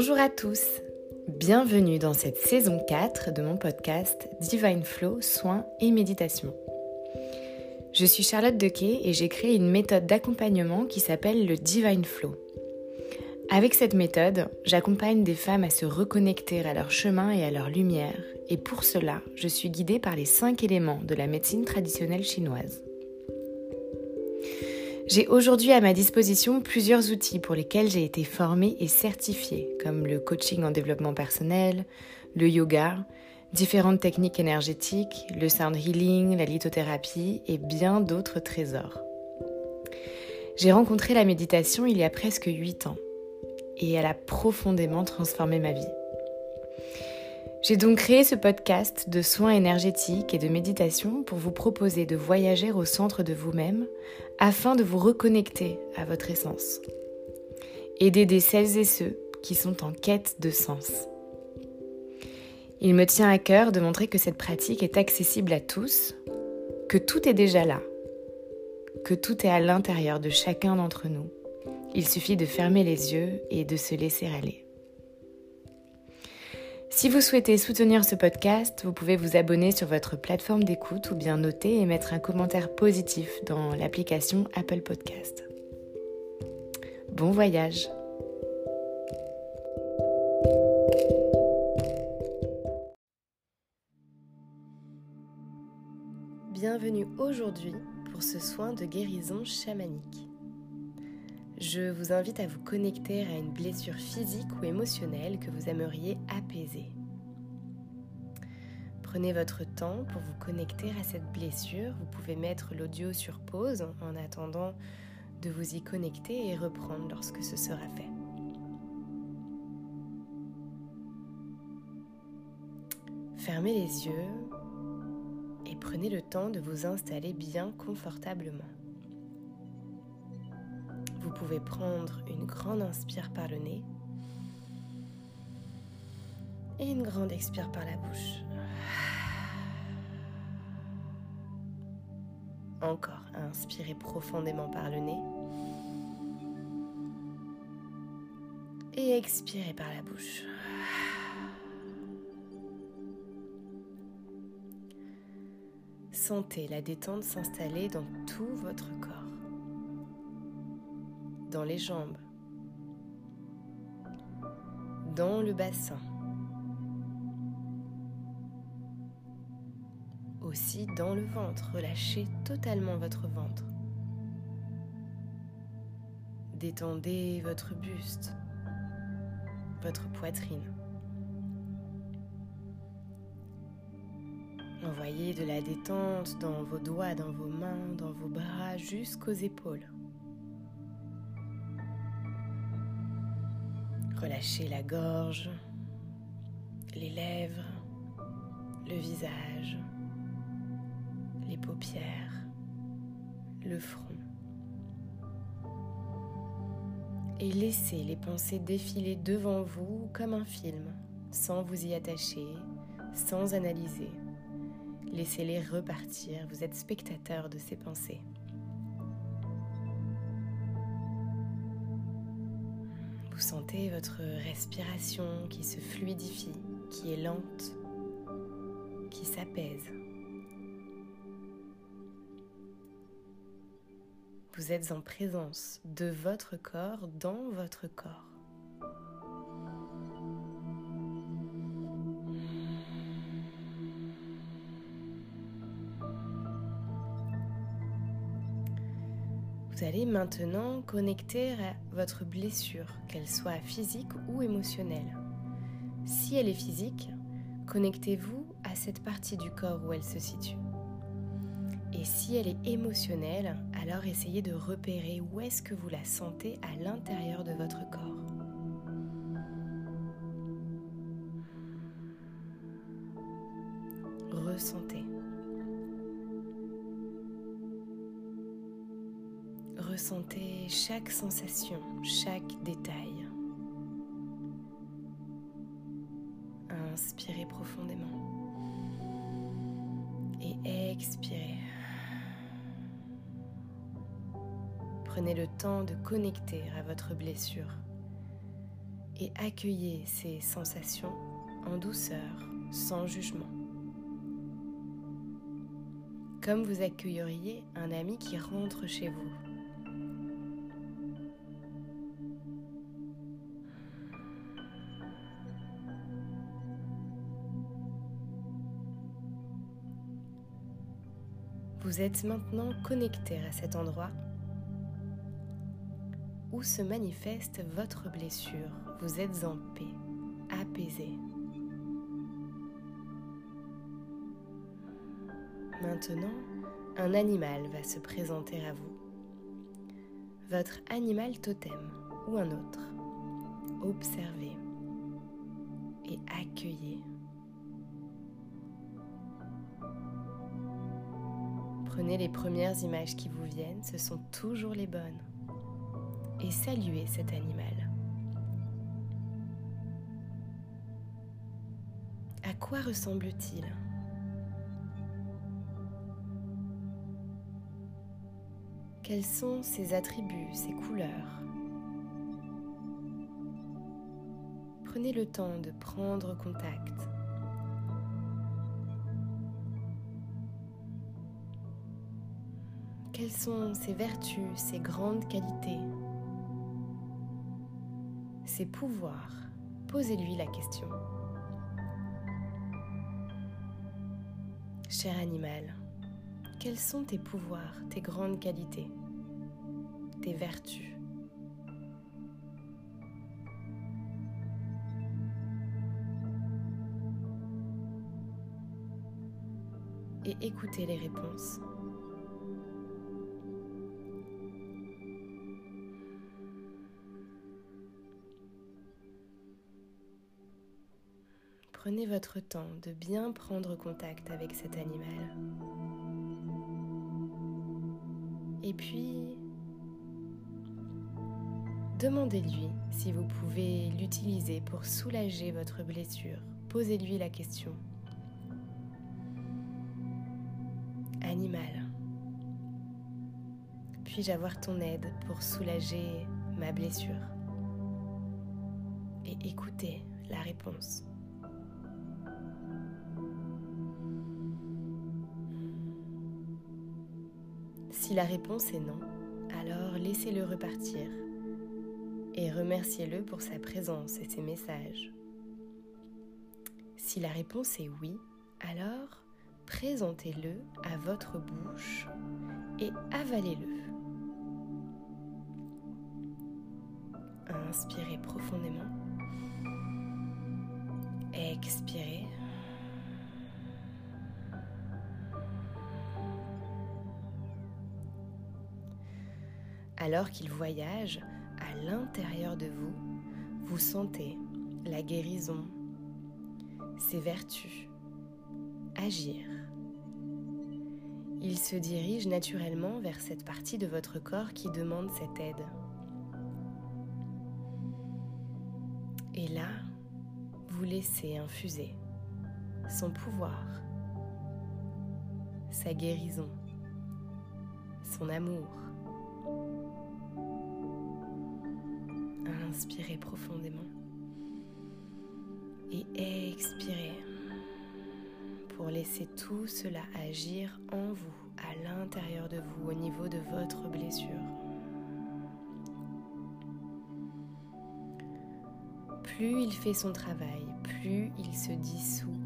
Bonjour à tous, bienvenue dans cette saison 4 de mon podcast Divine Flow, soins et méditation. Je suis Charlotte Dequet et j'ai créé une méthode d'accompagnement qui s'appelle le Divine Flow. Avec cette méthode, j'accompagne des femmes à se reconnecter à leur chemin et à leur lumière, et pour cela, je suis guidée par les cinq éléments de la médecine traditionnelle chinoise. J'ai aujourd'hui à ma disposition plusieurs outils pour lesquels j'ai été formée et certifiée, comme le coaching en développement personnel, le yoga, différentes techniques énergétiques, le sound healing, la lithothérapie et bien d'autres trésors. J'ai rencontré la méditation il y a presque 8 ans et elle a profondément transformé ma vie. J'ai donc créé ce podcast de soins énergétiques et de méditation pour vous proposer de voyager au centre de vous-même afin de vous reconnecter à votre essence et d'aider celles et ceux qui sont en quête de sens. Il me tient à cœur de montrer que cette pratique est accessible à tous, que tout est déjà là, que tout est à l'intérieur de chacun d'entre nous. Il suffit de fermer les yeux et de se laisser aller. Si vous souhaitez soutenir ce podcast, vous pouvez vous abonner sur votre plateforme d'écoute ou bien noter et mettre un commentaire positif dans l'application Apple Podcast. Bon voyage Bienvenue aujourd'hui pour ce soin de guérison chamanique. Je vous invite à vous connecter à une blessure physique ou émotionnelle que vous aimeriez apaiser. Prenez votre temps pour vous connecter à cette blessure. Vous pouvez mettre l'audio sur pause en attendant de vous y connecter et reprendre lorsque ce sera fait. Fermez les yeux et prenez le temps de vous installer bien confortablement. Vous pouvez prendre une grande inspire par le nez et une grande expire par la bouche. Encore, inspirez profondément par le nez. Et expirez par la bouche. Sentez la détente s'installer dans tout votre corps les jambes, dans le bassin, aussi dans le ventre. Relâchez totalement votre ventre. Détendez votre buste, votre poitrine. Envoyez de la détente dans vos doigts, dans vos mains, dans vos bras, jusqu'aux épaules. Relâchez la gorge, les lèvres, le visage, les paupières, le front. Et laissez les pensées défiler devant vous comme un film, sans vous y attacher, sans analyser. Laissez-les repartir, vous êtes spectateur de ces pensées. Vous sentez votre respiration qui se fluidifie, qui est lente, qui s'apaise. Vous êtes en présence de votre corps dans votre corps. Vous allez maintenant connecter à votre blessure, qu'elle soit physique ou émotionnelle. Si elle est physique, connectez-vous à cette partie du corps où elle se situe. Et si elle est émotionnelle, alors essayez de repérer où est-ce que vous la sentez à l'intérieur de votre corps. Ressentez. Ressentez chaque sensation, chaque détail. Inspirez profondément et expirez. Prenez le temps de connecter à votre blessure et accueillez ces sensations en douceur, sans jugement. Comme vous accueilleriez un ami qui rentre chez vous. Vous êtes maintenant connecté à cet endroit où se manifeste votre blessure. Vous êtes en paix, apaisé. Maintenant, un animal va se présenter à vous. Votre animal totem ou un autre. Observez et accueillez. Prenez les premières images qui vous viennent, ce sont toujours les bonnes. Et saluez cet animal. À quoi ressemble-t-il? Quels sont ses attributs, ses couleurs? Prenez le temps de prendre contact Quelles sont ses vertus, ses grandes qualités, ses pouvoirs? Posez-lui la question. Cher animal, quels sont tes pouvoirs, tes grandes qualités, tes vertus? Et écoutez les réponses. Prenez votre temps de bien prendre contact avec cet animal. Et puis, demandez-lui si vous pouvez l'utiliser pour soulager votre blessure. Posez-lui la question. Animal, puis-je avoir ton aide pour soulager ma blessure? Et écoutez la réponse. Si la réponse est non, alors laissez-le repartir et remerciez-le pour sa présence et ses messages. Si la réponse est oui, alors présentez-le à votre bouche et avalez-le. Inspirez profondément. Expirez. Alors qu'il voyage à l'intérieur de vous, vous sentez la guérison, ses vertus, agir. Il se dirige naturellement vers cette partie de votre corps qui demande cette aide. Et là, vous laissez infuser son pouvoir, sa guérison, son amour, Inspirez profondément et expirez pour laisser tout cela agir en vous, à l'intérieur de vous, au niveau de votre blessure. Plus il fait son travail, plus il se dissout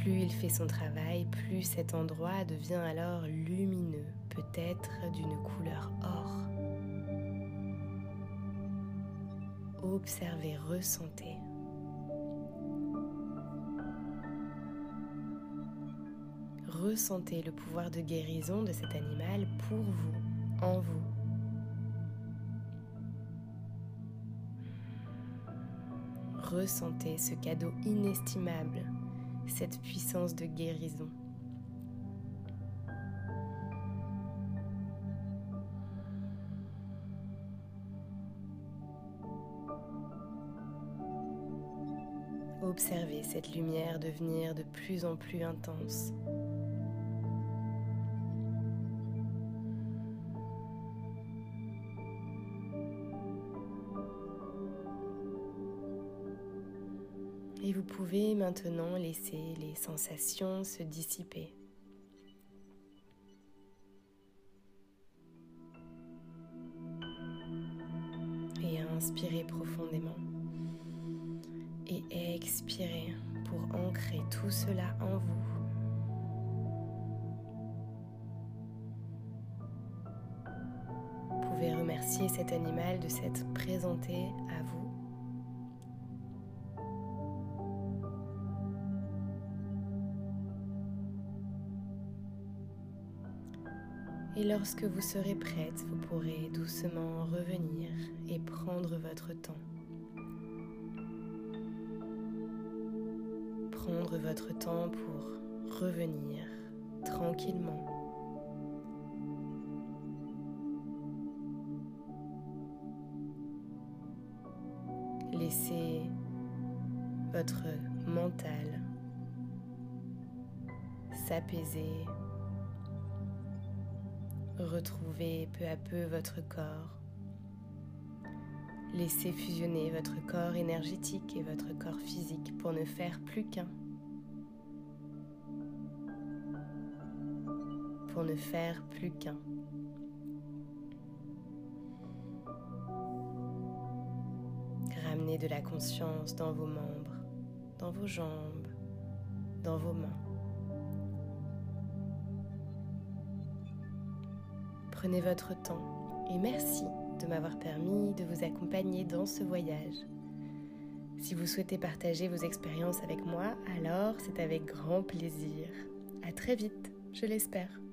Plus il fait son travail, plus cet endroit devient alors lumineux, peut-être d'une couleur or. Observez, ressentez. Ressentez le pouvoir de guérison de cet animal pour vous, en vous. Ressentez ce cadeau inestimable cette puissance de guérison. Observez cette lumière devenir de plus en plus intense. Vous pouvez maintenant laisser les sensations se dissiper. Et inspirez profondément. Et expirez pour ancrer tout cela en vous. Vous pouvez remercier cet animal de s'être présenté à vous Et lorsque vous serez prête, vous pourrez doucement revenir et prendre votre temps. Prendre votre temps pour revenir tranquillement. Laissez votre mental s'apaiser Retrouvez peu à peu votre corps. Laissez fusionner votre corps énergétique et votre corps physique pour ne faire plus qu'un. Pour ne faire plus qu'un. Ramenez de la conscience dans vos membres, dans vos jambes, dans vos mains. Prenez votre temps et merci de m'avoir permis de vous accompagner dans ce voyage. Si vous souhaitez partager vos expériences avec moi, alors c'est avec grand plaisir. À très vite, je l'espère.